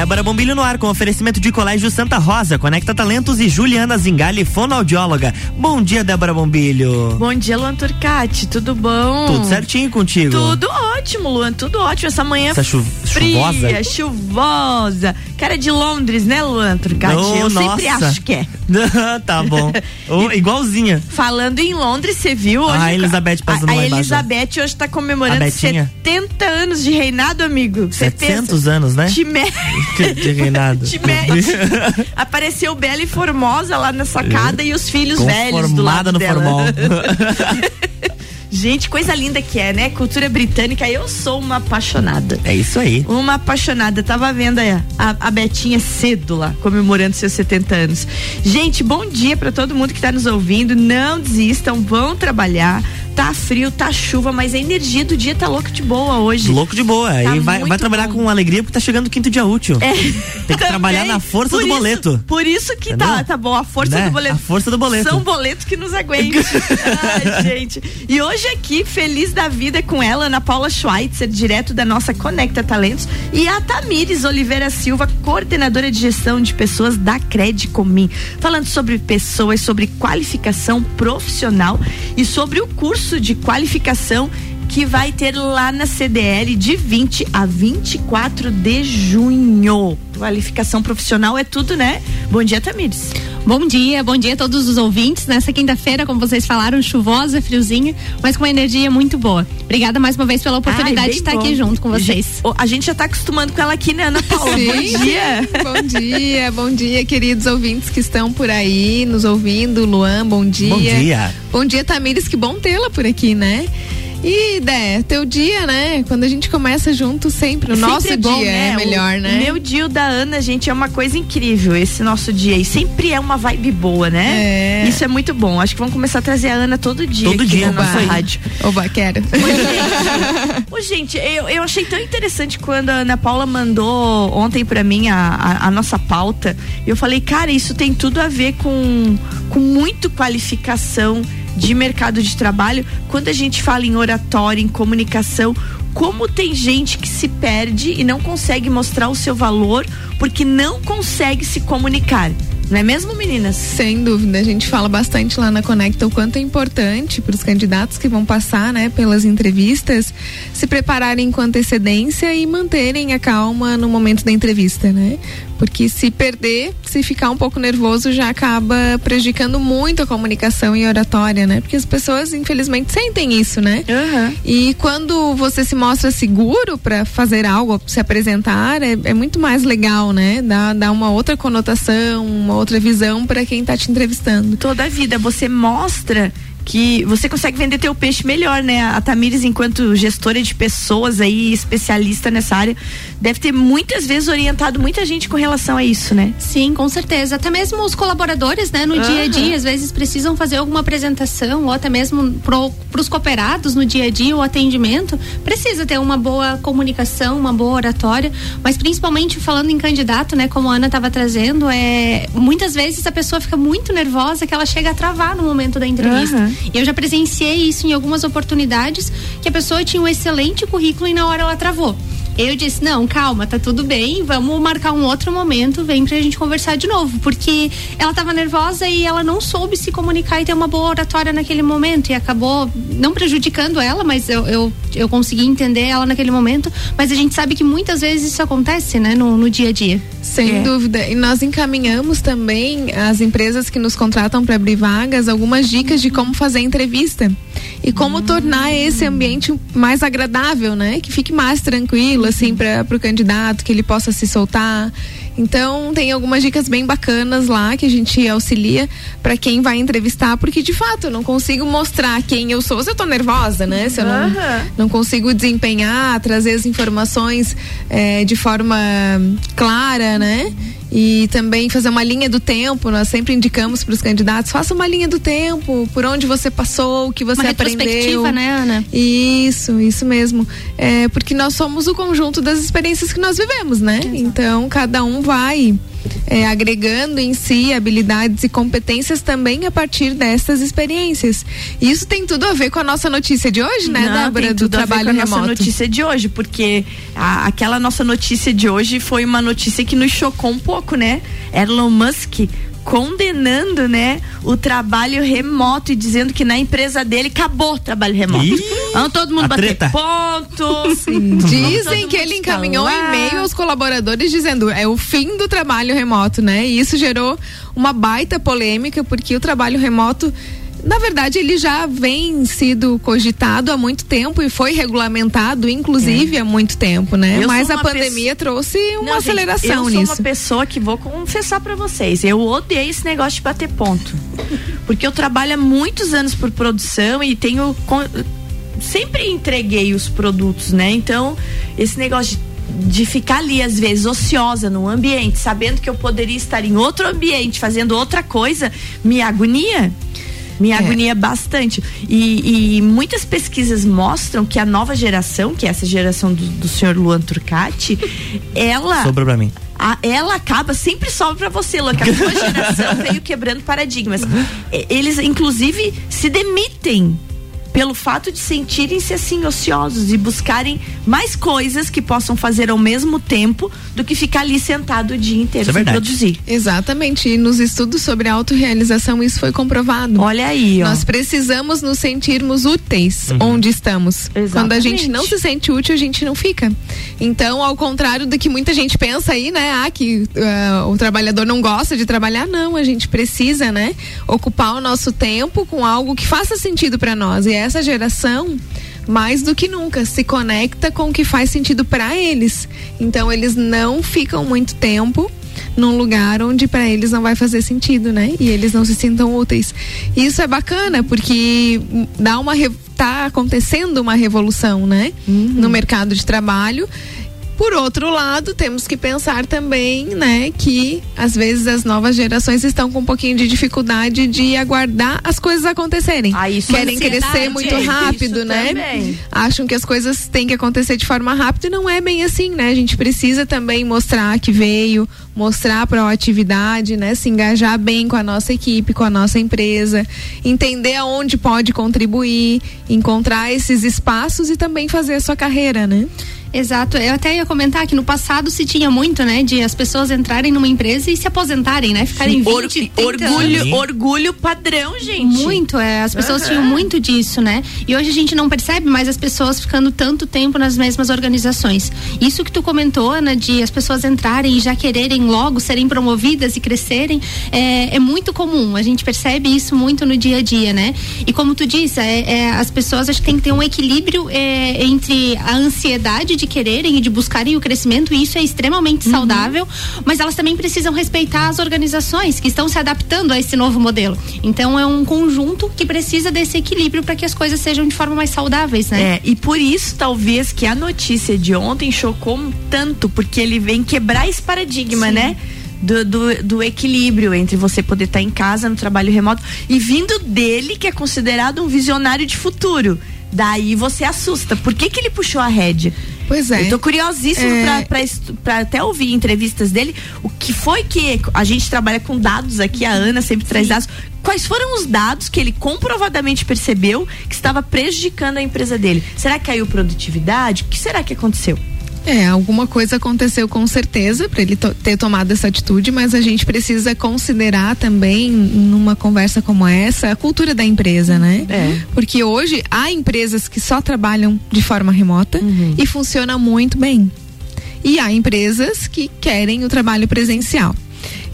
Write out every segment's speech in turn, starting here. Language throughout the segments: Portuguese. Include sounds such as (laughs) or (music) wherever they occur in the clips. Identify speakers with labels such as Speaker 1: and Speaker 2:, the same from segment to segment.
Speaker 1: Débora Bombilho no ar com oferecimento de Colégio Santa Rosa, Conecta Talentos e Juliana Zingali, fonoaudióloga. Bom dia, Débora Bombilho.
Speaker 2: Bom dia, Luan Turcati, tudo bom?
Speaker 1: Tudo certinho contigo?
Speaker 2: Tudo ótimo, Luan, tudo ótimo. Essa manhã
Speaker 1: Essa chu
Speaker 2: fria,
Speaker 1: chuvosa?
Speaker 2: chuvosa. Cara de Londres, né, Luan Turcati?
Speaker 1: Oh,
Speaker 2: Eu sempre
Speaker 1: nossa.
Speaker 2: acho que é. (laughs)
Speaker 1: tá bom. (laughs) Oh, igualzinha.
Speaker 2: Falando em Londres, você viu hoje?
Speaker 1: Ah, a Elizabeth passando
Speaker 2: a, a. Elizabeth hoje tá comemorando
Speaker 1: A Betinha?
Speaker 2: 70 anos de reinado, amigo. Você
Speaker 1: 700 anos, né?
Speaker 2: Te. (laughs)
Speaker 1: De- reinado. (laughs)
Speaker 2: Apareceu bela e formosa lá na sacada e os filhos velhos do lado
Speaker 1: no
Speaker 2: dela.
Speaker 1: formal. (laughs)
Speaker 2: Gente, coisa linda que é, né? Cultura britânica, eu sou uma apaixonada.
Speaker 1: É isso aí.
Speaker 2: Uma apaixonada. Tava vendo aí a, a Betinha cedo lá, comemorando seus 70 anos. Gente, bom dia pra todo mundo que tá nos ouvindo. Não desistam, vão trabalhar. Tá frio, tá chuva, mas a energia do dia tá louca de boa hoje.
Speaker 1: Louco de boa.
Speaker 2: Tá
Speaker 1: e vai, vai trabalhar
Speaker 2: bom.
Speaker 1: com alegria porque tá chegando o quinto dia útil.
Speaker 2: É,
Speaker 1: Tem que trabalhar na força
Speaker 2: Por
Speaker 1: do
Speaker 2: isso-
Speaker 1: boleto.
Speaker 2: Por isso que tá, tá bom, a força
Speaker 1: Né?
Speaker 2: do boleto.
Speaker 1: A força do boleto.
Speaker 2: São boletos que nos aguentem. (laughs) Ai, gente. E hoje aqui, feliz da vida com ela, Ana Paula Schweitzer, direto da nossa Conecta Talentos, e a Tamires Oliveira Silva, coordenadora de gestão de pessoas da Credicomim, falando sobre pessoas, sobre qualificação profissional e sobre o curso de qualificação que vai ter lá na CDL de 20 a 24 de junho. Qualificação profissional é tudo, né? Bom dia, Tamires.
Speaker 3: Bom dia, bom dia a todos os ouvintes. Nessa quinta-feira, como vocês falaram, chuvosa, friozinha, mas com uma energia muito boa. Obrigada mais uma vez pela oportunidade
Speaker 2: Ai,
Speaker 3: de estar
Speaker 2: bom.
Speaker 3: aqui junto com vocês.
Speaker 2: A gente já tá acostumando com ela aqui, né, Ana Paula?
Speaker 4: Sim.
Speaker 2: Bom dia. (laughs)
Speaker 4: Bom dia, bom dia, queridos ouvintes que estão por aí nos ouvindo. Luan, bom dia.
Speaker 1: Bom dia.
Speaker 4: Bom dia, Tamires, que bom tê-la por aqui, né? E, Dé, teu dia, né? Quando a gente começa junto sempre, o nosso
Speaker 2: Sempre é bom,
Speaker 4: dia é
Speaker 2: né?
Speaker 4: melhor,
Speaker 2: O-
Speaker 4: né?
Speaker 2: O meu dia o da Ana, gente, é uma coisa incrível esse nosso dia. E sempre é uma vibe boa, né?
Speaker 4: É.
Speaker 2: Isso é muito bom. Acho que vamos começar a trazer a Ana todo dia.
Speaker 1: Todo
Speaker 2: aqui
Speaker 1: dia,
Speaker 2: na nossa rádio.
Speaker 4: Oba, quero.
Speaker 2: Ô, gente, eu, eu achei tão interessante quando a Ana Paula mandou ontem pra mim a, a, a nossa pauta. Eu falei, cara, isso tem tudo a ver com, com muito qualificação de mercado de trabalho. Quando a gente fala em oratória, em comunicação, como tem gente que se perde e não consegue mostrar o seu valor porque não consegue se comunicar. Não é mesmo, meninas?
Speaker 4: Sem dúvida, a gente fala bastante lá na Conecta o quanto é importante para os candidatos que vão passar, né, pelas entrevistas, se prepararem com antecedência e manterem a calma no momento da entrevista, né? Porque se perder, se ficar um pouco nervoso, já acaba prejudicando muito a comunicação e oratória, né? Porque as pessoas, infelizmente, sentem isso, né?
Speaker 2: Aham.
Speaker 4: E quando você se mostra seguro para fazer algo, se apresentar, é, é muito mais legal, né? Dá, dá uma outra conotação, uma outra visão para quem tá te entrevistando.
Speaker 2: toda a vida. Você mostra que você consegue vender teu peixe melhor, né? A Tamires, enquanto gestora de pessoas aí, especialista nessa área, deve ter muitas vezes orientado muita gente com relação a isso, né?
Speaker 3: Sim, com certeza. Até mesmo os colaboradores, né, no dia a dia, às vezes precisam fazer alguma apresentação, ou até mesmo para os cooperados no dia a dia, o atendimento, precisa ter uma boa comunicação, uma boa oratória, mas principalmente falando em candidato, né, como a Ana estava trazendo, é muitas vezes a pessoa fica muito nervosa que ela chega a travar no momento da entrevista. E eu já presenciei isso em algumas oportunidades, que a pessoa tinha um excelente currículo e na hora ela travou. Eu disse, não, calma, tá tudo bem, vamos marcar um outro momento, vem pra gente conversar de novo. Porque ela tava nervosa e ela não soube se comunicar e ter uma boa oratória naquele momento. E acabou não prejudicando ela, mas eu, eu, eu consegui entender ela naquele momento. Mas a gente sabe que muitas vezes isso acontece, né, no, no dia a dia.
Speaker 4: Sem
Speaker 2: É.
Speaker 4: dúvida. E nós encaminhamos também as empresas que nos contratam para abrir vagas algumas dicas de como fazer a entrevista e como tornar esse ambiente mais agradável, né? Que fique mais tranquilo, assim, para o candidato, que ele possa se soltar. Então, tem algumas dicas bem bacanas lá que a gente auxilia para quem vai entrevistar, porque de fato eu não consigo mostrar quem eu sou se eu tô nervosa, né? Se eu não,
Speaker 2: Aham.
Speaker 4: não consigo desempenhar, trazer as informações eh, de forma clara, né? E também fazer uma linha do tempo. Nós sempre indicamos para os candidatos: faça uma linha do tempo, por onde você passou, o que você
Speaker 3: uma
Speaker 4: aprendeu.
Speaker 3: né, Ana?
Speaker 4: Isso, isso mesmo. É, porque nós somos o conjunto das experiências que nós vivemos, né? Então, cada um vai é, agregando em si habilidades e competências também a partir dessas experiências. Isso tem tudo a ver com a nossa notícia de hoje, né,
Speaker 2: Não,
Speaker 4: Débora,
Speaker 2: tem
Speaker 4: do
Speaker 2: tudo a ver
Speaker 4: trabalho
Speaker 2: com a
Speaker 4: remoto.
Speaker 2: nossa notícia de hoje, porque a- aquela nossa notícia de hoje foi uma notícia que nos chocou um pouco, né? Elon Musk condenando, né, o trabalho remoto e dizendo que na empresa dele acabou o trabalho remoto.
Speaker 1: Ih,
Speaker 2: Vamos todo mundo
Speaker 1: a
Speaker 2: bater
Speaker 1: treta.
Speaker 2: ponto.
Speaker 4: Dizem
Speaker 2: Todo
Speaker 4: que ele encaminhou um e-mail aos colaboradores dizendo é o fim do trabalho remoto, né? E isso gerou uma baita polêmica porque o trabalho remoto na verdade, ele já vem sido cogitado há muito tempo e foi regulamentado, inclusive, há muito tempo, né?
Speaker 2: Eu
Speaker 4: Mas a pandemia trouxe uma
Speaker 2: Não, gente,
Speaker 4: aceleração
Speaker 2: eu sou
Speaker 4: nisso.
Speaker 2: uma pessoa que vou confessar pra vocês, eu odeio esse negócio de bater ponto. Porque eu trabalho há muitos anos por produção e tenho sempre entreguei os produtos, né? Então, esse negócio de, de ficar ali às vezes ociosa num ambiente, sabendo que eu poderia estar em outro ambiente fazendo outra coisa, me agonia. Me agonia bastante. E, e muitas pesquisas mostram que a nova geração, que é essa geração do, do senhor Luan Turcati, (laughs) ela
Speaker 1: Sobrou pra mim.
Speaker 2: a- ela acaba, sempre sobe pra você, Lu, que a sua geração (laughs) veio quebrando paradigmas. Eles, inclusive, se demitem pelo fato de sentirem-se assim ociosos e buscarem mais coisas que possam fazer ao mesmo tempo do que ficar ali sentado o dia inteiro
Speaker 1: Isso é
Speaker 2: sem
Speaker 1: verdade.
Speaker 2: produzir.
Speaker 4: Exatamente. E nos estudos sobre autorrealização isso foi comprovado.
Speaker 2: Olha aí, ó.
Speaker 4: Nós precisamos nos sentirmos úteis onde estamos.
Speaker 2: Exatamente.
Speaker 4: Quando a gente não se sente útil, a gente não fica. Então, ao contrário do que muita gente pensa aí, né? Ah, que ah, o trabalhador não gosta de trabalhar. Não, a gente precisa, né? Ocupar o nosso tempo com algo que faça sentido para nós. E essa geração mais do que nunca se conecta com o que faz sentido para eles. Então eles não ficam muito tempo num lugar onde para eles não vai fazer sentido, né? E eles não se sintam úteis. Isso é bacana porque dá uma tá acontecendo uma revolução, né? No mercado de trabalho. Por outro lado, temos que pensar também, né, que às vezes as novas gerações estão com um pouquinho de dificuldade de aguardar as coisas acontecerem.
Speaker 2: Ah, isso
Speaker 4: Querem
Speaker 2: ansiedade,
Speaker 4: crescer muito rápido, né?
Speaker 2: também.
Speaker 4: acham que as coisas têm que acontecer de forma rápida e não é bem assim, né? A gente precisa também mostrar que veio, mostrar a proatividade, né? Se engajar bem com a nossa equipe, com a nossa empresa, entender aonde pode contribuir, encontrar esses espaços e também fazer a sua carreira, né?
Speaker 3: Exato. Eu até ia comentar que no passado se tinha muito, né, de as pessoas entrarem numa empresa e se aposentarem, né? Ficarem 20,
Speaker 2: Or-
Speaker 3: 30
Speaker 2: orgulho,
Speaker 3: anos.
Speaker 2: orgulho padrão, gente.
Speaker 3: Muito, é, as pessoas tinham muito disso, né? E hoje a gente não percebe mais as pessoas ficando tanto tempo nas mesmas organizações. Isso que tu comentou, Ana, de as pessoas entrarem e já quererem logo serem promovidas e crescerem, é, é muito comum. A gente percebe isso muito no dia a dia, né? E como tu disse, é, é, as pessoas acho que tem que ter um equilíbrio é, entre a ansiedade de quererem e de buscarem o crescimento, e isso é extremamente saudável, mas elas também precisam respeitar as organizações que estão se adaptando a esse novo modelo. Então é um conjunto que precisa desse equilíbrio para que as coisas sejam de forma mais saudáveis, né?
Speaker 2: É, e por isso talvez que a notícia de ontem chocou tanto, porque ele vem quebrar esse paradigma,
Speaker 3: Sim.
Speaker 2: né? Do, do, do equilíbrio entre você poder estar em casa no trabalho remoto e vindo dele, que é considerado um visionário de futuro. Daí você assusta. Por que, que ele puxou a rédea?
Speaker 4: Pois é.
Speaker 2: Eu tô curiosíssimo
Speaker 4: É.
Speaker 2: pra até ouvir entrevistas dele. O que foi que a gente trabalha com dados aqui, a Ana sempre traz dados. Quais foram os dados que ele comprovadamente percebeu que estava prejudicando a empresa dele? Será que caiu produtividade? O que será que aconteceu?
Speaker 4: É, alguma coisa aconteceu com certeza para ele to- ter tomado essa atitude, mas a gente precisa considerar também, numa conversa como essa, a cultura da empresa, né?
Speaker 2: É.
Speaker 4: Porque hoje há empresas que só trabalham de forma remota e funciona muito bem. E há empresas que querem o trabalho presencial.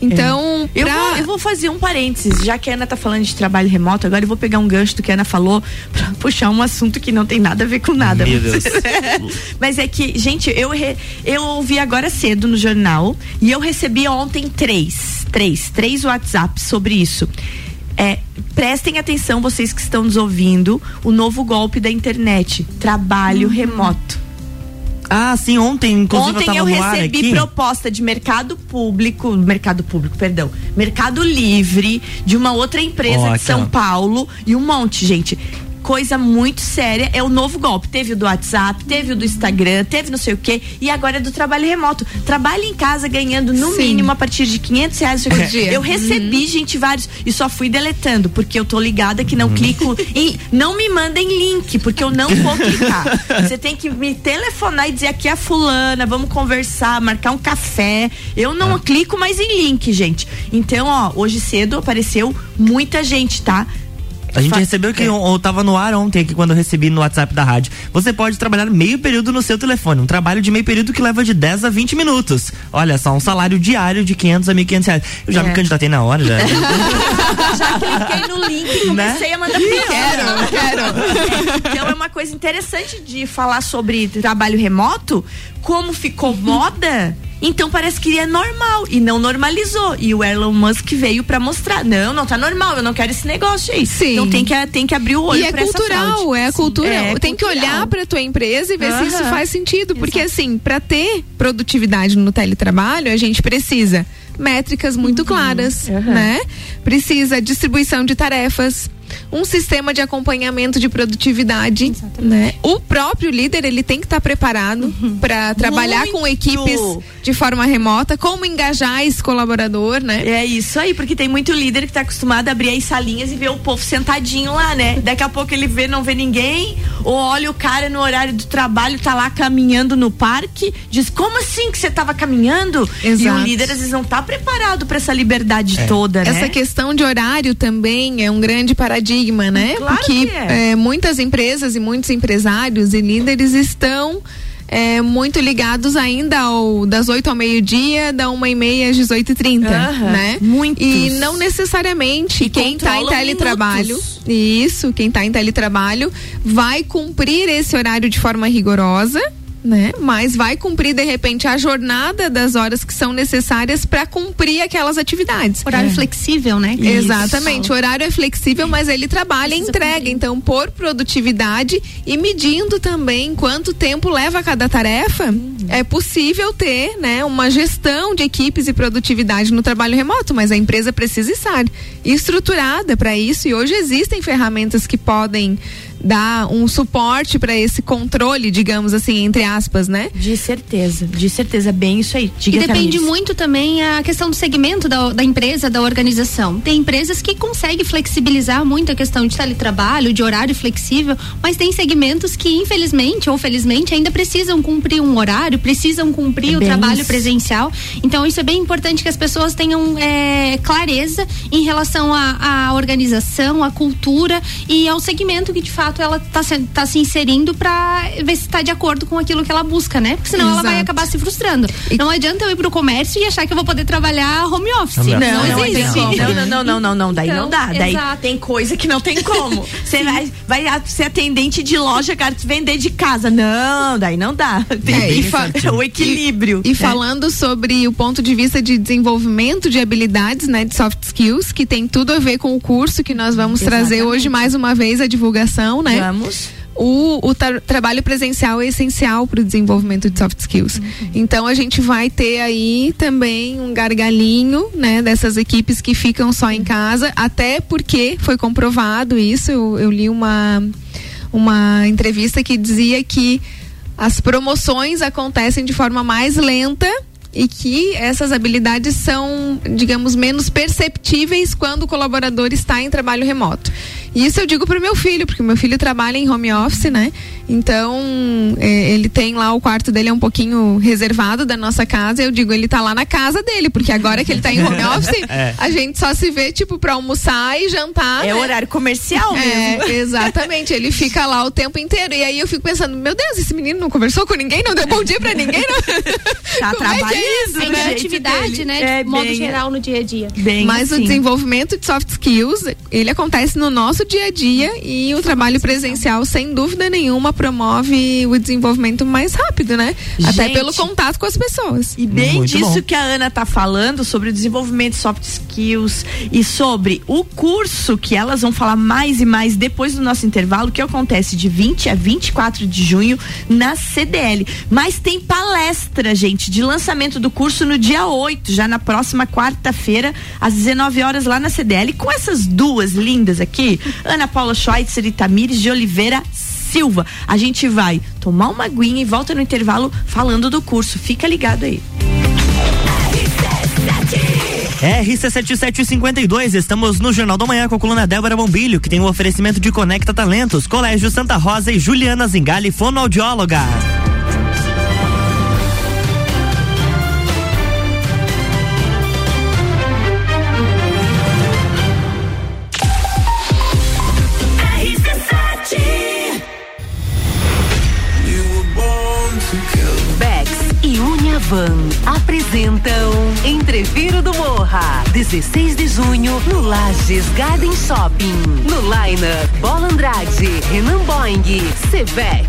Speaker 4: Então,
Speaker 2: Eu,
Speaker 4: pra-
Speaker 2: vou, eu vou fazer um parênteses, já que a Ana tá falando de trabalho remoto, agora eu vou pegar um gancho do que a Ana falou pra (laughs) puxar um assunto que não tem nada a ver com nada.
Speaker 1: Meu Deus. (laughs)
Speaker 2: Mas é que, gente, eu, re- eu ouvi agora cedo no jornal e eu recebi ontem três, três, três WhatsApps sobre isso. É, prestem atenção, vocês que estão nos ouvindo, o novo golpe da internet, trabalho remoto.
Speaker 1: Ah, sim, ontem, inclusive, eu
Speaker 2: Ontem
Speaker 1: tava
Speaker 2: eu
Speaker 1: no ar
Speaker 2: recebi
Speaker 1: aqui.
Speaker 2: proposta de mercado público, mercado público, perdão, mercado livre, de uma outra empresa
Speaker 1: Ó,
Speaker 2: de São. Paulo e um monte, gente. Coisa muito séria. É o novo golpe. Teve o do WhatsApp, teve o do Instagram, teve não sei o quê. E agora é do trabalho remoto. Trabalhe em casa ganhando no
Speaker 4: Sim.
Speaker 2: mínimo a partir de 500 reais por
Speaker 4: dia.
Speaker 2: Eu recebi, gente, vários. E só fui deletando, porque eu tô ligada que não clico em. Não me mandem link, porque eu não vou clicar. (laughs) Você tem que me telefonar e dizer aqui é a fulana, vamos conversar, marcar um café. Eu não clico mais em link, gente. Então, ó, hoje cedo apareceu muita gente, tá?
Speaker 1: A gente
Speaker 2: Fa-
Speaker 1: recebeu que
Speaker 2: é.
Speaker 1: eu, eu tava no ar ontem aqui quando eu recebi no WhatsApp da rádio. Você pode trabalhar meio período no seu telefone. Um trabalho de meio período que leva de 10 a 20 minutos. Olha só, um salário diário de 500 a 1.500 reais. Eu já
Speaker 2: É.
Speaker 1: me candidatei na hora, já. (laughs)
Speaker 2: Já cliquei no link e comecei a mandar
Speaker 4: Quero, quero.
Speaker 2: Então é uma coisa interessante de falar sobre trabalho remoto, como ficou moda. Então parece que é normal e não normalizou. E o Elon Musk veio pra mostrar, não, não tá normal, eu não quero esse negócio aí.
Speaker 4: Sim.
Speaker 2: Então tem que tem que abrir o olho
Speaker 4: E é
Speaker 2: pra essa
Speaker 4: cultural, é a cultura.
Speaker 2: É
Speaker 4: Tem que
Speaker 2: cultural.
Speaker 4: olhar para tua empresa e ver se isso faz sentido, porque assim, para ter produtividade no teletrabalho, a gente precisa métricas muito claras,
Speaker 2: Uhum.
Speaker 4: Né? Precisa distribuição de tarefas, um sistema de acompanhamento de produtividade, né? O próprio líder, ele tem que estar preparado para trabalhar com
Speaker 2: Muito.
Speaker 4: equipes de forma remota, como engajar esse colaborador, né?
Speaker 2: É isso aí, porque tem muito líder que tá acostumado a abrir as salinhas e ver o povo sentadinho lá, né? Daqui a pouco ele vê, não vê ninguém, ou olha o cara no horário do trabalho, tá lá caminhando no parque, diz, como assim que você tava caminhando? E o
Speaker 4: Exato.
Speaker 2: líder às vezes não tá preparado para essa liberdade toda, né?
Speaker 4: Essa questão de horário também é um grande paradigma, né?
Speaker 2: Claro
Speaker 4: Porque
Speaker 2: que é.
Speaker 4: é, muitas empresas e muitos empresários e líderes estão é, muito ligados ainda ao das 8 ao meio-dia, da uma e meia às 18 h 30
Speaker 2: Aham,
Speaker 4: né?
Speaker 2: muitos.
Speaker 4: E não necessariamente
Speaker 2: E
Speaker 4: quem está em teletrabalho,
Speaker 2: minutos.
Speaker 4: isso, quem está em teletrabalho vai cumprir esse horário de forma rigorosa. Né? Mas vai cumprir de repente a jornada das horas que são necessárias para cumprir aquelas atividades.
Speaker 3: Horário flexível, né?
Speaker 4: Exatamente, o horário é flexível, mas ele trabalha e entrega. Então, por produtividade e medindo também quanto tempo leva cada tarefa, é possível ter né, uma gestão de equipes e produtividade no trabalho remoto, mas a empresa precisa estar estruturada para isso e hoje existem ferramentas que podem dar um suporte para esse controle, digamos assim, entre aspas, né?
Speaker 2: De certeza, de certeza, bem isso aí. Diga,
Speaker 3: E depende muito também a questão do segmento da, da empresa, da organização. Tem empresas que conseguem flexibilizar muito a questão de teletrabalho, de horário flexível, mas tem segmentos que, infelizmente ou felizmente, ainda precisam cumprir um horário, precisam cumprir
Speaker 2: É
Speaker 3: o trabalho
Speaker 2: isso.
Speaker 3: presencial. Então, isso é bem importante que as pessoas tenham é, clareza em relação à à organização, à cultura e ao segmento que de fato ela está se, tá se inserindo para ver se está de acordo com aquilo que ela busca, né? Porque senão ela vai
Speaker 4: Exato.
Speaker 3: acabar se frustrando. Não adianta eu ir pro comércio e achar que eu vou poder trabalhar home office.
Speaker 2: Não,
Speaker 3: Não,
Speaker 2: não,
Speaker 3: existe.
Speaker 2: não, não, não, não, não, não, daí
Speaker 3: Então,
Speaker 2: não dá. Daí
Speaker 3: exato.
Speaker 2: tem coisa que não tem como. (laughs) Você vai, vai ser atendente de loja, cara, te vender de casa. Não, daí não dá. Tem
Speaker 4: É, e
Speaker 2: que
Speaker 4: fa-
Speaker 2: o equilíbrio.
Speaker 4: E
Speaker 2: né?
Speaker 4: falando sobre o ponto de vista de desenvolvimento de habilidades, né, de soft skills, que tem tudo a ver com o curso que nós vamos trazer
Speaker 2: Exatamente.
Speaker 4: hoje mais uma vez a divulgação, né?
Speaker 2: Vamos.
Speaker 4: O, o tra- trabalho presencial é essencial para o desenvolvimento de soft skills. Então a gente vai ter aí também um gargalinho, né, dessas equipes que ficam só em casa, até porque foi comprovado isso. Eu, eu li uma uma entrevista que dizia que as promoções acontecem de forma mais lenta e que essas habilidades são, digamos, menos perceptíveis quando o colaborador está em trabalho remoto. Isso eu digo para o meu filho, porque meu filho trabalha em home office, né? Então, é, ele tem lá o quarto dele é um pouquinho reservado da nossa casa. Eu digo, ele tá lá na casa dele, porque agora que ele tá em home (laughs) office,
Speaker 1: É.
Speaker 4: a gente só se vê, tipo, para almoçar e jantar.
Speaker 2: É
Speaker 4: né?
Speaker 2: horário comercial mesmo.
Speaker 4: É, (laughs) exatamente. Ele fica lá o tempo inteiro. E aí eu fico pensando, meu Deus, esse menino não conversou com ninguém, não deu bom dia pra ninguém, não. (laughs)
Speaker 2: Tá
Speaker 4: Como é é
Speaker 2: trabalhando,
Speaker 4: isso,
Speaker 3: É
Speaker 2: do
Speaker 4: né?
Speaker 3: atividade,
Speaker 2: dele.
Speaker 3: né?
Speaker 2: É
Speaker 3: de modo
Speaker 2: bem-
Speaker 3: geral no dia a dia.
Speaker 2: Bem
Speaker 4: Mas o
Speaker 2: assim.
Speaker 4: desenvolvimento de soft skills, ele acontece no nosso dia a dia e o trabalho presencial, sem dúvida nenhuma, promove o desenvolvimento mais rápido, né? Até
Speaker 2: Gente.
Speaker 4: pelo contato com as pessoas.
Speaker 2: E bem
Speaker 1: Muito
Speaker 2: disso
Speaker 1: bom.
Speaker 2: que a Ana tá falando sobre o desenvolvimento de soft skills e sobre o curso que elas vão falar mais e mais depois do nosso intervalo, que acontece de 20 a 24 de junho na CDL. Mas tem palestra, gente, de lançamento do curso no dia 8, já na próxima quarta-feira, às 19 horas lá na CDL, com essas duas lindas aqui, Ana Paula Schweitzer e Tamires de Oliveira Silva. A gente vai tomar uma aguinha e volta no intervalo falando do curso. Fica ligado aí.
Speaker 1: RC7752, estamos no Jornal da Manhã com a coluna Débora Bombilho, que tem o um oferecimento de Conecta Talentos, Colégio Santa Rosa e Juliana Zingali, fonoaudióloga.
Speaker 5: Van apresentam Entreviro do Morra, 16 de junho no Lages Garden Shopping. No Liner, Bola Andrade, Renan Boing, Sevec,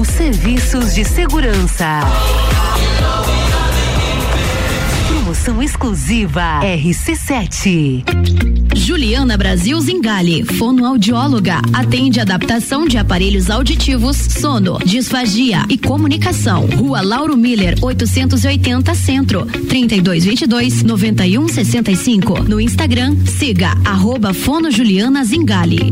Speaker 5: Serviços de Segurança. Promoção exclusiva RC7.
Speaker 6: Juliana Brasil Zingali, fonoaudióloga, atende adaptação de aparelhos auditivos, sono, disfagia e comunicação. Rua Lauro Miller, 880 Centro, 3222 9165. No Instagram, siga arroba Fono Juliana Zingali.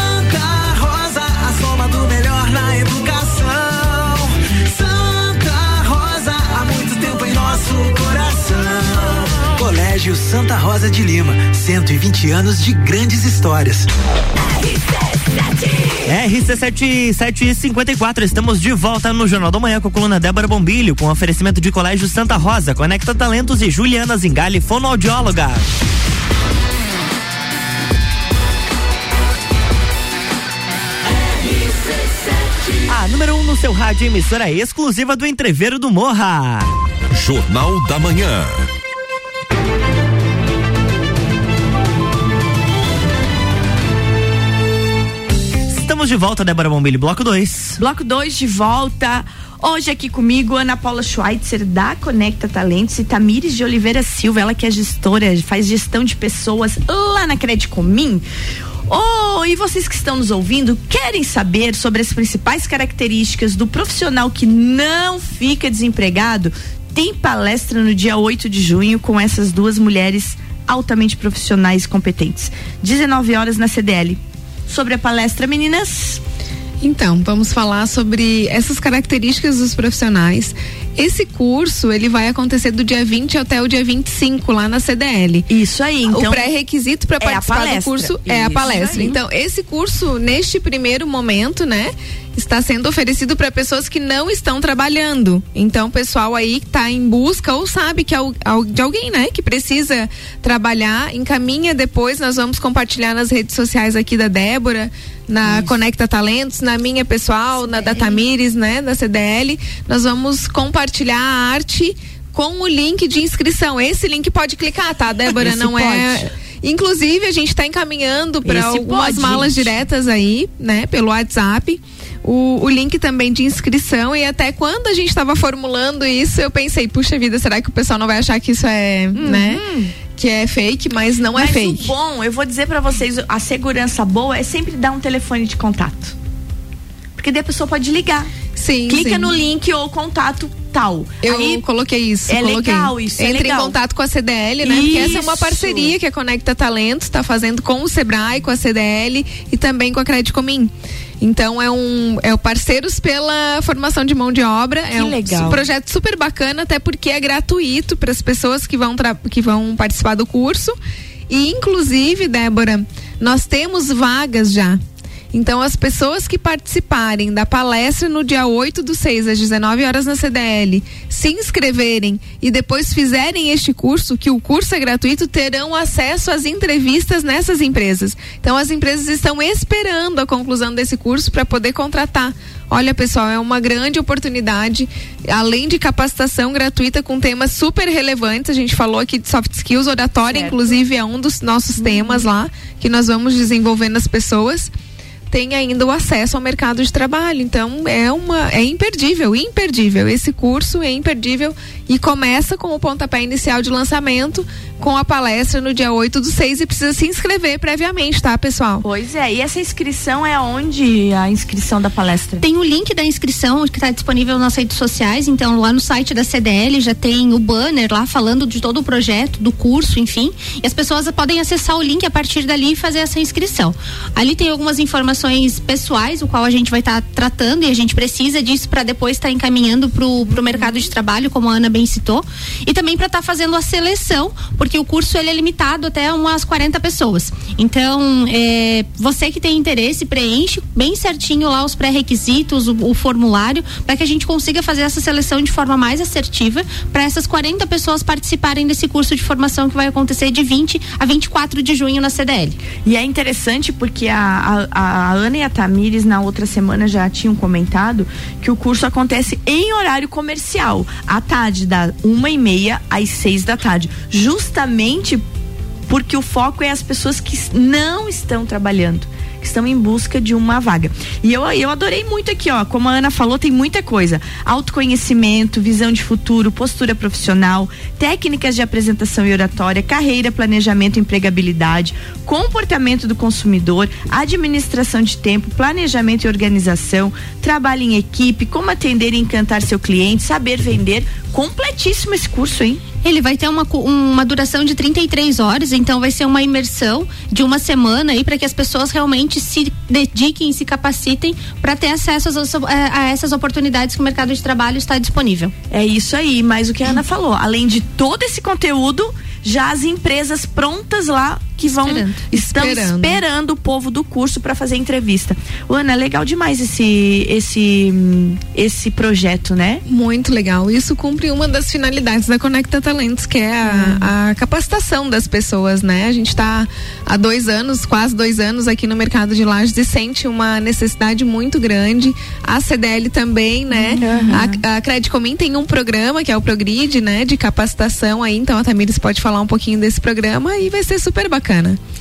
Speaker 7: Colégio Santa Rosa de Lima, 120 anos de grandes histórias.
Speaker 1: RC7754, estamos de volta no Jornal da Manhã com a coluna Débora Bombilho, com oferecimento de Colégio Santa Rosa, Conecta Talentos e Juliana Zingali, fonoaudióloga. A número 1 um no seu rádio, emissora exclusiva do Entreveiro do Morra.
Speaker 8: Jornal da Manhã.
Speaker 1: Estamos de volta, Débora Bombilho, bloco 2.
Speaker 2: Bloco 2 de volta. Hoje aqui comigo, Ana Paula Schweitzer, da Conecta Talentos, e Tamires de Oliveira Silva, ela que é gestora, faz gestão de pessoas lá na Credicomim. Oh, e vocês que estão nos ouvindo, querem saber sobre as principais características do profissional que não fica desempregado? Tem palestra no dia 8 de junho com essas duas mulheres altamente profissionais e competentes. 19 horas na CDL sobre a palestra, meninas?
Speaker 4: Então, vamos falar sobre essas características dos profissionais. Esse curso, ele vai acontecer do dia 20 até o dia 25 lá na CDL.
Speaker 2: Isso aí, então.
Speaker 4: O pré-requisito para
Speaker 2: é
Speaker 4: participar do curso é
Speaker 2: Isso
Speaker 4: a palestra.
Speaker 2: Aí.
Speaker 4: Então, esse curso, neste primeiro momento, né, está sendo oferecido para pessoas que não estão trabalhando. Então, o pessoal aí que está em busca ou sabe que é de alguém, né, que precisa trabalhar, encaminha depois, nós vamos compartilhar nas redes sociais aqui da Débora, na Isso. Conecta Talentos, na minha pessoal, na da Tamires, né, da CDL. Nós vamos compartilhar a arte com o link de inscrição. Esse link pode clicar, tá, Débora?
Speaker 2: Esse
Speaker 4: não
Speaker 2: pode.
Speaker 4: é. Inclusive, a gente está encaminhando para algumas
Speaker 2: pode,
Speaker 4: malas
Speaker 2: gente.
Speaker 4: diretas aí, né, pelo WhatsApp. O, o, link também de inscrição e até quando a gente estava formulando isso, eu pensei, puxa vida, será que o pessoal não vai achar que isso é,
Speaker 2: Uhum.
Speaker 4: né? Que é fake, mas não
Speaker 2: Mas
Speaker 4: é fake.
Speaker 2: o bom, eu vou dizer para vocês, a segurança boa é sempre dar um telefone de contato. Porque daí a pessoa pode ligar.
Speaker 4: Sim,
Speaker 2: Clica
Speaker 4: sim.
Speaker 2: no link ou contato tal.
Speaker 4: Eu
Speaker 2: Aí
Speaker 4: coloquei isso.
Speaker 2: é
Speaker 4: coloquei.
Speaker 2: legal isso, é
Speaker 4: Entre
Speaker 2: legal.
Speaker 4: em contato com a CDL, né? Porque essa é uma
Speaker 2: Isso.
Speaker 4: parceria que a Conecta Talentos está fazendo com o Sebrae, com a CDL e também com a Credicomim. Então é um é o parceiros pela formação de mão de obra.
Speaker 2: Que
Speaker 4: é um
Speaker 2: legal.
Speaker 4: projeto super bacana, até porque é gratuito para as pessoas que vão que vão participar do curso. E inclusive, Débora, nós temos vagas já. Então, as pessoas que participarem da palestra no dia 8 do 6, às 19 horas na CDL, se inscreverem e depois fizerem este curso, que o curso é gratuito, terão acesso às entrevistas nessas empresas. Então, as empresas estão esperando a conclusão desse curso para poder contratar. Olha, pessoal, é uma grande oportunidade, além de capacitação gratuita com temas super relevantes. A gente falou aqui de soft skills, oratória,
Speaker 2: Certo.
Speaker 4: inclusive, é um dos nossos temas lá que nós vamos desenvolvendo as pessoas. Tem ainda o acesso ao mercado de trabalho. Então, é uma é imperdível, imperdível. Esse curso é imperdível e começa com o pontapé inicial de lançamento com a palestra no dia 8 do 6 e precisa se inscrever previamente, tá, pessoal?
Speaker 2: Pois é, e essa inscrição é onde a inscrição da palestra?
Speaker 3: Tem o link da inscrição que está disponível nas redes sociais, então lá no site da CDL já tem o banner lá falando de todo o projeto, do curso, enfim. E as pessoas podem acessar o link a partir dali e fazer essa inscrição. Ali tem algumas informações pessoais, o qual a gente vai estar tratando e a gente precisa disso para depois estar encaminhando para o mercado de trabalho, como a Ana bem citou, e também para estar fazendo a seleção, porque o curso ele é limitado até umas 40 pessoas. Então, é, você que tem interesse, preenche bem certinho lá os pré-requisitos, o, o formulário, para que a gente consiga fazer essa seleção de forma mais assertiva para essas 40 pessoas participarem desse curso de formação que vai acontecer de 20 a 24 de junho na CDL.
Speaker 2: E é interessante porque a, a, a Ana e a Tamires na outra semana já tinham comentado que o curso acontece em horário comercial, à tarde, da uma e meia às seis da tarde. Justamente porque o foco é as pessoas que não estão trabalhando. Que estão em busca de uma vaga. E eu, eu adorei muito aqui, ó. Como a Ana falou, tem muita coisa: autoconhecimento, visão de futuro, postura profissional, técnicas de apresentação e oratória, carreira, planejamento empregabilidade, comportamento do consumidor, administração de tempo, planejamento e organização, trabalho em equipe, como atender e encantar seu cliente, saber vender. Completíssimo esse curso, hein?
Speaker 3: Ele vai ter uma, uma duração de 33 horas, então vai ser uma imersão de uma semana aí para que as pessoas realmente se dediquem, se capacitem para ter acesso a, a essas oportunidades que o mercado de trabalho está disponível.
Speaker 2: É isso aí, mas o que a Ana falou, além de todo esse conteúdo, já as empresas prontas lá que vão
Speaker 3: Esperando.
Speaker 2: estão
Speaker 4: Esperando.
Speaker 2: esperando. o povo do curso para fazer entrevista. Ana, legal demais esse esse hum, esse projeto, né?
Speaker 4: Muito legal. Isso cumpre uma das finalidades da Conecta Talentos, que é a, a capacitação das pessoas, né? A gente está há dois anos, quase dois anos aqui no mercado de lajes e sente uma necessidade muito grande. A CDL também, né? A, a Credicomim tem um programa que é o Progrid, né? De capacitação aí. Então a Tamires pode falar um pouquinho desse programa e vai ser super bacana.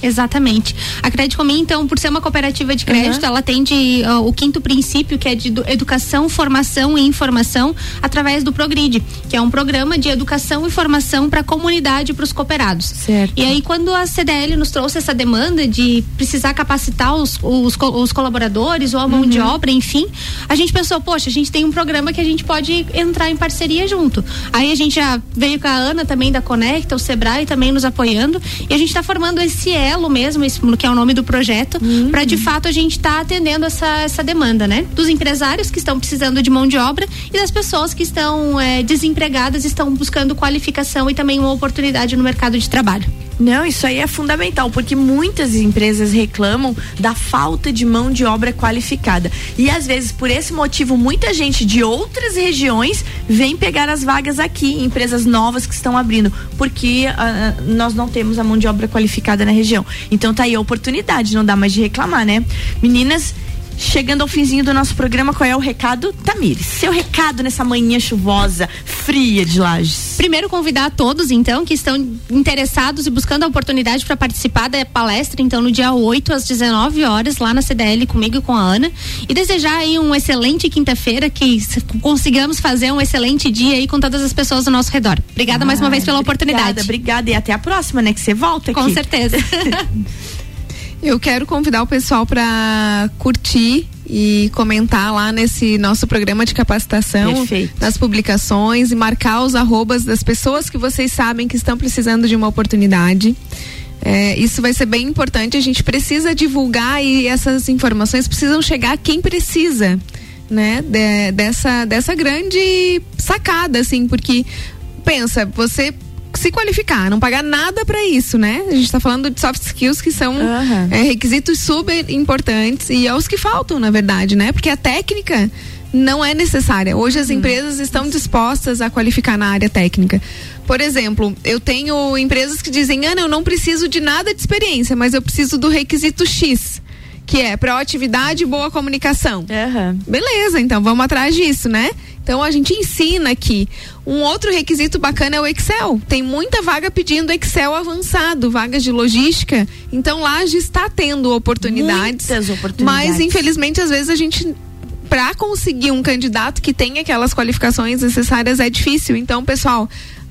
Speaker 3: Exatamente. A Credicomim, então, por ser uma cooperativa de crédito, ela atende ó, o quinto princípio, que é de edu- educação, formação e informação, através do Progrid, que é um programa de educação e formação para a comunidade e para os cooperados.
Speaker 2: Certo.
Speaker 3: E aí, quando a CDL nos trouxe essa demanda de precisar capacitar os, os, os colaboradores ou a mão de obra, enfim, a gente pensou, poxa, a gente tem um programa que a gente pode entrar em parceria junto. Aí a gente já veio com a Ana também da Conecta, o Sebrae também nos apoiando, e a gente está formando esse elo mesmo, esse, que é o nome do projeto, para de fato a gente estar atendendo essa, essa demanda, né? Dos empresários que estão precisando de mão de obra e das pessoas que estão eh, desempregadas, estão buscando qualificação e também uma oportunidade no mercado de trabalho.
Speaker 2: Não, isso aí é fundamental, porque muitas empresas reclamam da falta de mão de obra qualificada. E às vezes, por esse motivo, muita gente de outras regiões vem pegar as vagas aqui, em empresas novas que estão abrindo, porque ah, nós não temos a mão de obra qualificada na região. Então tá aí a oportunidade, não dá mais de reclamar, né? Meninas, chegando ao finzinho do nosso programa, qual é o recado? Tamires, seu recado nessa manhã chuvosa, fria de Lages.
Speaker 3: Primeiro convidar a todos, então, que estão interessados e buscando a oportunidade para participar da palestra, então, no dia 8 às 19 horas, lá na CDL, comigo e com a Ana. E desejar aí um excelente quinta-feira, que consigamos fazer um excelente dia aí com todas as pessoas ao nosso redor. Obrigada mais uma vez pela oportunidade.
Speaker 2: Obrigada, obrigada. E até a próxima, né? Que você volta aqui.
Speaker 3: Com certeza. (laughs)
Speaker 4: Eu quero convidar o pessoal para curtir e comentar lá nesse nosso programa de capacitação,
Speaker 2: Perfeito.
Speaker 4: nas publicações e marcar os arrobas das pessoas que vocês sabem que estão precisando de uma oportunidade. É, isso vai ser bem importante. A gente precisa divulgar e essas informações precisam chegar a quem precisa, né? De- dessa, dessa grande sacada, assim, porque pensa, você se qualificar, não pagar nada para isso, né? A gente está falando de soft skills que são
Speaker 2: Aham.
Speaker 4: é, requisitos super importantes e é os que faltam, na verdade, né? Porque a técnica não é necessária. Hoje as empresas estão dispostas a qualificar na área técnica. Por exemplo, eu tenho empresas que dizem: Ana, eu não preciso de nada de experiência, mas eu preciso do requisito X, que é proatividade e boa comunicação.
Speaker 2: Aham.
Speaker 4: Beleza, então vamos atrás disso, né? Então a gente ensina aqui. Um outro requisito bacana é o Excel. Tem muita vaga pedindo Excel avançado, vagas de logística. Então lá já está tendo oportunidades.
Speaker 2: Muitas oportunidades.
Speaker 4: Mas infelizmente às vezes a gente para conseguir um candidato que tenha aquelas qualificações necessárias é difícil. Então, pessoal,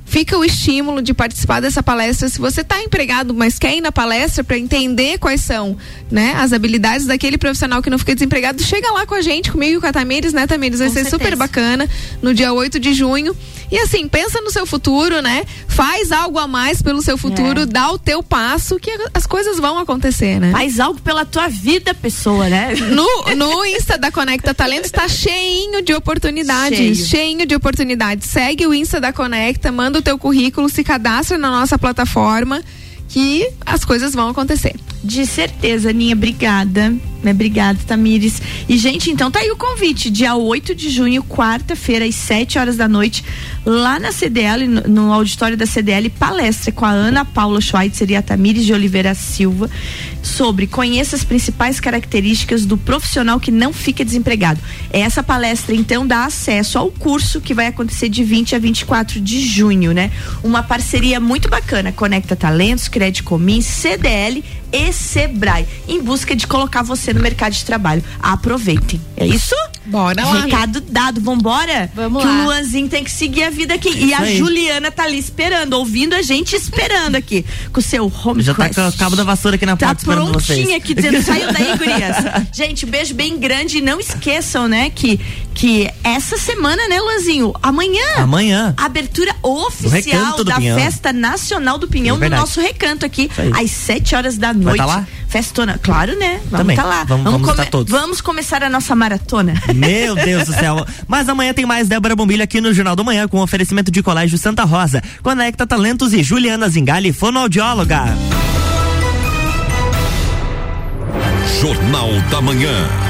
Speaker 4: fica o estímulo de participar dessa palestra. Se você está empregado, mas quer ir na palestra para entender quais são, né, as habilidades daquele profissional que não fica desempregado, chega lá com a gente, comigo e com a Tamires, né, Tamires? Vai
Speaker 2: Com
Speaker 4: ser
Speaker 2: certeza.
Speaker 4: super bacana no dia 8 de junho. E assim, pensa no seu futuro, né? Faz algo a mais pelo seu futuro,
Speaker 2: É.
Speaker 4: dá o teu passo que as coisas vão acontecer, né?
Speaker 2: Faz algo pela tua vida, pessoa, né?
Speaker 4: No, no Insta da Conecta Talentos tá cheinho de oportunidades.
Speaker 2: Cheio.
Speaker 4: Cheinho de oportunidades. Segue o Insta da Conecta, manda o teu currículo, se cadastra na nossa plataforma que as coisas vão acontecer.
Speaker 2: De certeza, Aninha, obrigada. Né? Obrigada, Tamires. E, gente, então tá aí o convite. Dia 8 de junho, quarta-feira, às 7 horas da noite, lá na CDL, no, no auditório da CDL, palestra com a Ana Paula Schweitzer e a Tamires de Oliveira Silva sobre conheça as principais características do profissional que não fica desempregado. Essa palestra, então, dá acesso ao curso que vai acontecer de 20 a 24 de junho, né? Uma parceria muito bacana. Conecta Talentos, Crédito Comim, CDL e Sebrae, em busca de colocar você no mercado de trabalho. Aproveitem. É isso?
Speaker 4: Bora lá.
Speaker 2: Recado dado, vambora?
Speaker 3: Vamos
Speaker 2: que
Speaker 3: lá.
Speaker 2: o Luanzinho tem que seguir a vida aqui. E a. Juliana tá ali esperando, ouvindo a gente esperando aqui. Com o seu home
Speaker 1: Já tá
Speaker 2: quest.
Speaker 1: com o cabo da vassoura aqui na
Speaker 2: Tá
Speaker 1: porta esperando vocês.
Speaker 2: prontinha aqui dizendo, saiam daí, gurias. (laughs) Gente, beijo bem grande e não esqueçam, né, que, que essa semana, né, Luanzinho, amanhã,
Speaker 1: Amanhã.
Speaker 2: abertura oficial da
Speaker 1: Pinhão.
Speaker 2: Festa Nacional do Pinhão
Speaker 1: É
Speaker 2: no nosso recanto aqui, às 7 horas da noite.
Speaker 1: tá lá?
Speaker 2: Festona, claro, né? Vamos
Speaker 1: Também.
Speaker 2: tá lá.
Speaker 1: Vamos- vamos
Speaker 2: come-
Speaker 1: estar todos.
Speaker 2: vamos começar a nossa maratona. (laughs)
Speaker 1: Meu Deus do céu. Mas amanhã tem mais Débora Bombilha aqui no Jornal do Manhã com oferecimento de Colégio Santa Rosa. Conecta Talentos e Juliana Zingali, fonoaudióloga.
Speaker 8: Jornal da Manhã.